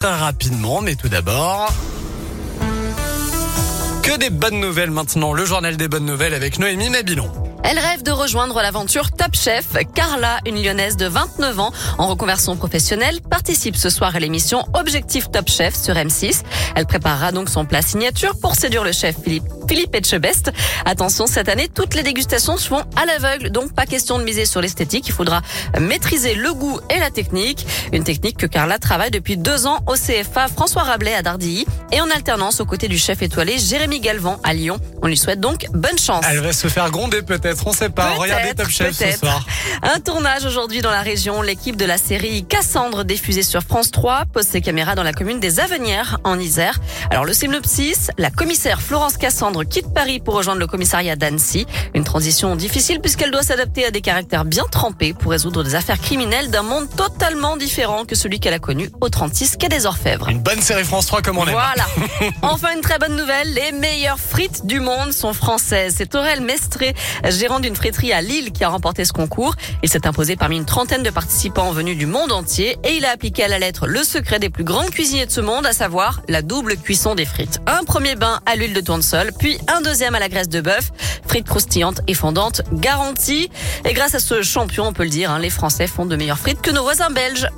très rapidement, mais tout d'abord... Que des bonnes nouvelles maintenant, le journal des bonnes nouvelles avec Noémie Mabilon. Elle rêve de rejoindre l'aventure Top Chef. Carla, une lyonnaise de 29 ans en reconversion professionnelle, participe ce soir à l'émission Objectif Top Chef sur M6. Elle préparera donc son plat signature pour séduire le chef Philippe Philippe Etchebest. Attention, cette année, toutes les dégustations se font à l'aveugle, donc pas question de miser sur l'esthétique. Il faudra maîtriser le goût et la technique. Une technique que Carla travaille depuis deux ans au CFA François Rabelais à Dardilly et en alternance aux côtés du chef étoilé Jérémy Galvan à Lyon. On lui souhaite donc bonne chance. Elle va se faire gronder peut-être, on sait pas. Regardez Top Chef ce soir. Un tournage aujourd'hui dans la région. L'équipe de la série Cassandre diffusée sur France 3 pose ses caméras dans la commune des Avenières en Isère. Alors le synopsis, la commissaire Florence Cassandre quitte Paris pour rejoindre le commissariat d'Annecy. Une transition difficile puisqu'elle doit s'adapter à des caractères bien trempés pour résoudre des affaires criminelles d'un monde totalement différent que celui qu'elle a connu au 36 quai des Orfèvres. Une bonne série France 3 comme on aime. Voilà. enfin une très bonne nouvelle, les meilleures frites du monde sont françaises. C'est Aurel Mestré, gérant d'une friterie à Lille qui a remporté ce concours. Il s'est imposé parmi une trentaine de participants venus du monde entier et il a appliqué à la lettre le secret des plus grands cuisiniers de ce monde, à savoir la double cuisson des frites. Un premier bain à l'huile de tournesol, un deuxième à la graisse de bœuf. Frites croustillantes et fondantes garanties. Et grâce à ce champion, on peut le dire, hein, les Français font de meilleures frites que nos voisins belges.